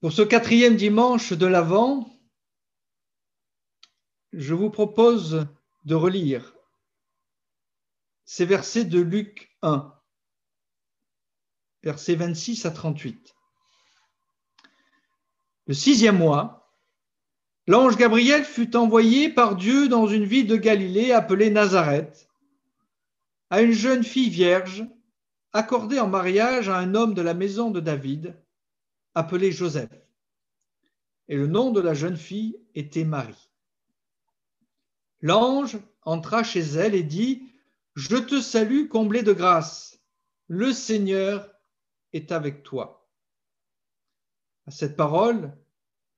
Pour ce quatrième dimanche de l'Avent, je vous propose de relire ces versets de Luc 1, versets 26 à 38. Le sixième mois, l'ange Gabriel fut envoyé par Dieu dans une ville de Galilée appelée Nazareth, à une jeune fille vierge, accordée en mariage à un homme de la maison de David, appelé Joseph. Et le nom de la jeune fille était Marie. L'ange entra chez elle et dit, Je te salue, comblée de grâce, le Seigneur est avec toi. À cette parole,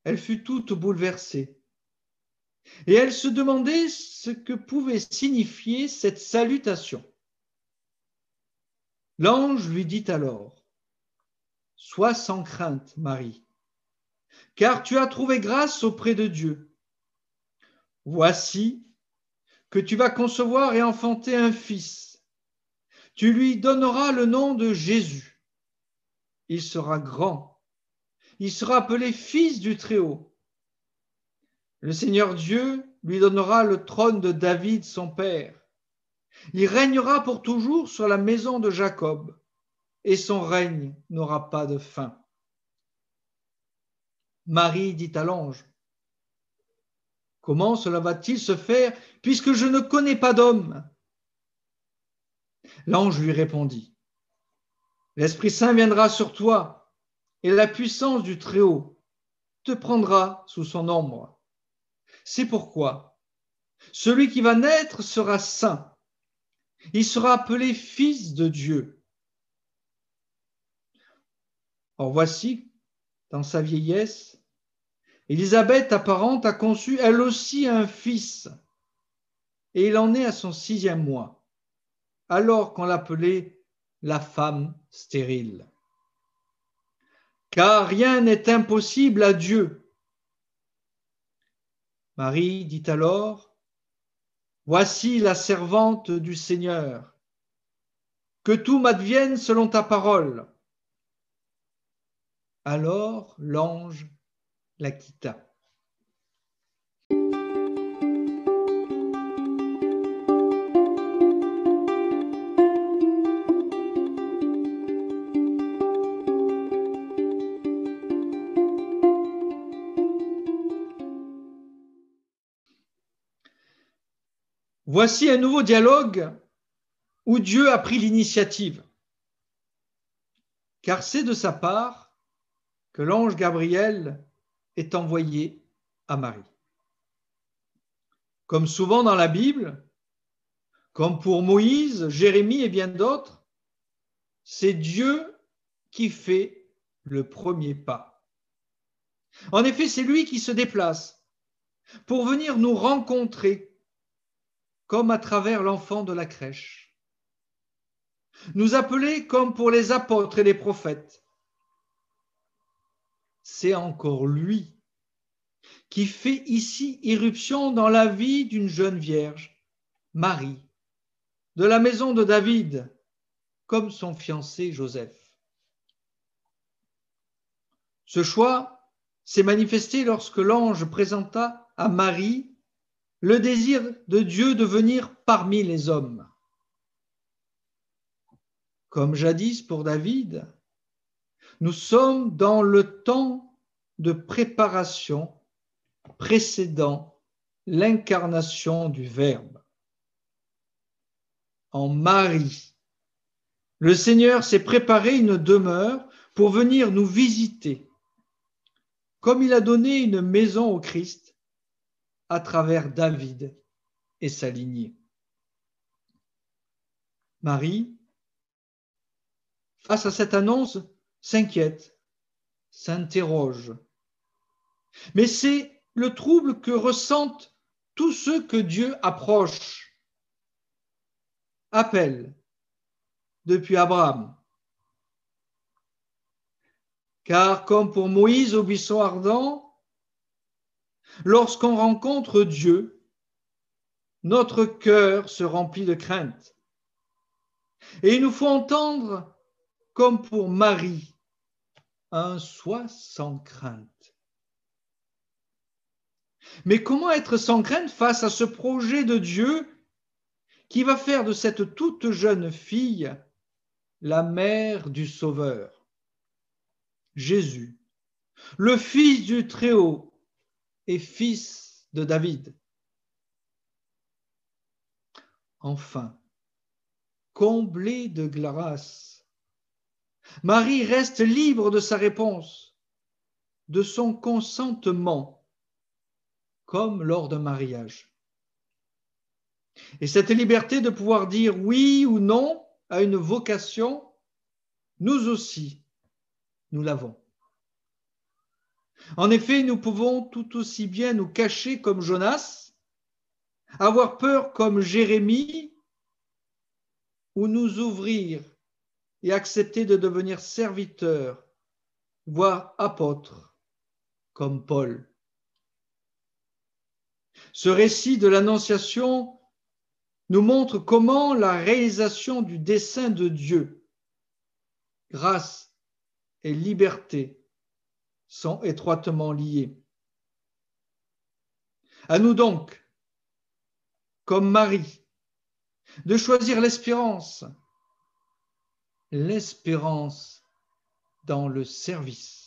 elle fut toute bouleversée. Et elle se demandait ce que pouvait signifier cette salutation. L'ange lui dit alors, Sois sans crainte, Marie, car tu as trouvé grâce auprès de Dieu. Voici que tu vas concevoir et enfanter un fils. Tu lui donneras le nom de Jésus. Il sera grand. Il sera appelé fils du Très-Haut. Le Seigneur Dieu lui donnera le trône de David, son père. Il régnera pour toujours sur la maison de Jacob, et son règne n'aura pas de fin. Marie dit à l'ange, Comment cela va-t-il se faire puisque je ne connais pas d'homme? L'ange lui répondit, L'Esprit Saint viendra sur toi, et la puissance du Très-Haut te prendra sous son ombre. C'est pourquoi celui qui va naître sera saint. Il sera appelé fils de Dieu. Or voici, dans sa vieillesse, Élisabeth, apparente, a conçu elle aussi un fils, et il en est à son sixième mois, alors qu'on l'appelait la femme stérile. Car rien n'est impossible à Dieu. Marie dit alors, Voici la servante du Seigneur, que tout m'advienne selon ta parole. Alors l'ange la quitta. Voici un nouveau dialogue où Dieu a pris l'initiative, car c'est de sa part que l'ange Gabriel est envoyé à Marie. Comme souvent dans la Bible, comme pour Moïse, Jérémie et bien d'autres, c'est Dieu qui fait le premier pas. En effet, c'est lui qui se déplace pour venir nous rencontrer comme à travers l'enfant de la crèche. Nous appeler comme pour les apôtres et les prophètes c'est encore lui qui fait ici irruption dans la vie d'une jeune vierge, Marie, de la maison de David, comme son fiancé Joseph. Ce choix s'est manifesté lorsque l'ange présenta à Marie le désir de Dieu de venir parmi les hommes. Comme jadis pour David, nous sommes dans le temps de préparation précédant l'incarnation du Verbe. En Marie, le Seigneur s'est préparé une demeure pour venir nous visiter, comme il a donné une maison au Christ à travers David et sa lignée. Marie, face à cette annonce, s'inquiète, s'interroge. Mais c'est le trouble que ressentent tous ceux que Dieu approche, appelle depuis Abraham. Car comme pour Moïse au buisson ardent, lorsqu'on rencontre Dieu, notre cœur se remplit de crainte. Et il nous faut entendre, comme pour Marie, un soi sans crainte. Mais comment être sans crainte face à ce projet de Dieu qui va faire de cette toute jeune fille la mère du Sauveur Jésus, le Fils du Très-Haut et Fils de David? Enfin, comblé de grâce, Marie reste libre de sa réponse, de son consentement, comme lors d'un mariage. Et cette liberté de pouvoir dire oui ou non à une vocation, nous aussi, nous l'avons. En effet, nous pouvons tout aussi bien nous cacher comme Jonas, avoir peur comme Jérémie, ou nous ouvrir et accepter de devenir serviteurs, voire apôtres, comme Paul. Ce récit de l'Annonciation nous montre comment la réalisation du dessein de Dieu, grâce et liberté, sont étroitement liées. À nous donc, comme Marie, de choisir l'espérance, l'espérance dans le service.